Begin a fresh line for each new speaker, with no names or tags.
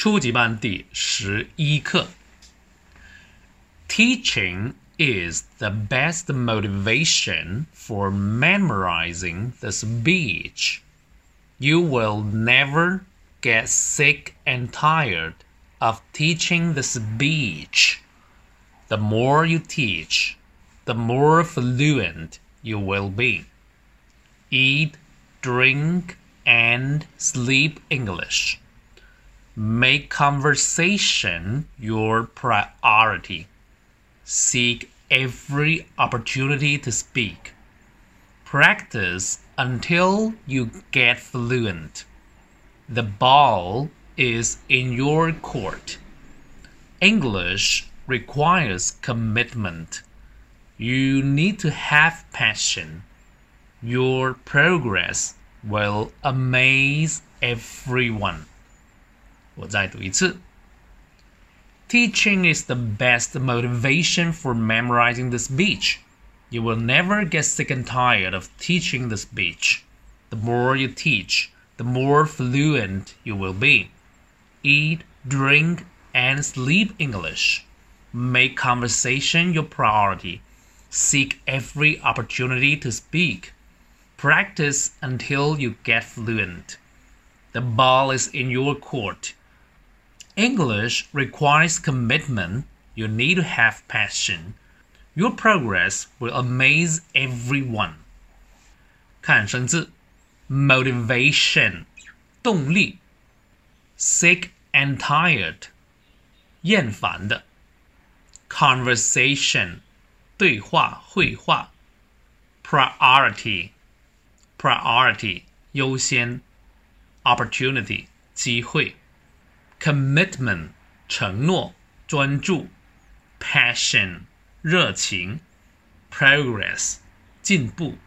初级班第十一课。Teaching is the best motivation for memorizing the speech. You will never get sick and tired of teaching the speech. The more you teach, the more fluent you will be. Eat, drink, and sleep English. Make conversation your priority. Seek every opportunity to speak. Practice until you get fluent. The ball is in your court. English requires commitment. You need to have passion. Your progress will amaze everyone. 我再读一次。Teaching is the best motivation for memorizing the speech. You will never get sick and tired of teaching the speech. The more you teach, the more fluent you will be. Eat, drink, and sleep English. Make conversation your priority. Seek every opportunity to speak. Practice until you get fluent. The ball is in your court. English requires commitment. You need to have passion. Your progress will amaze everyone. 看生字，motivation 动力，sick and tired 厌烦的，conversation 对话会话，priority priority 优先，opportunity 机会。 Commitment 承诺、专注，passion 热情，progress 进步。